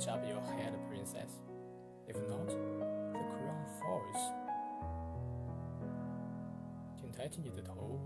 Lift up your head, princess. If not, the crown falls. 请抬起你的头。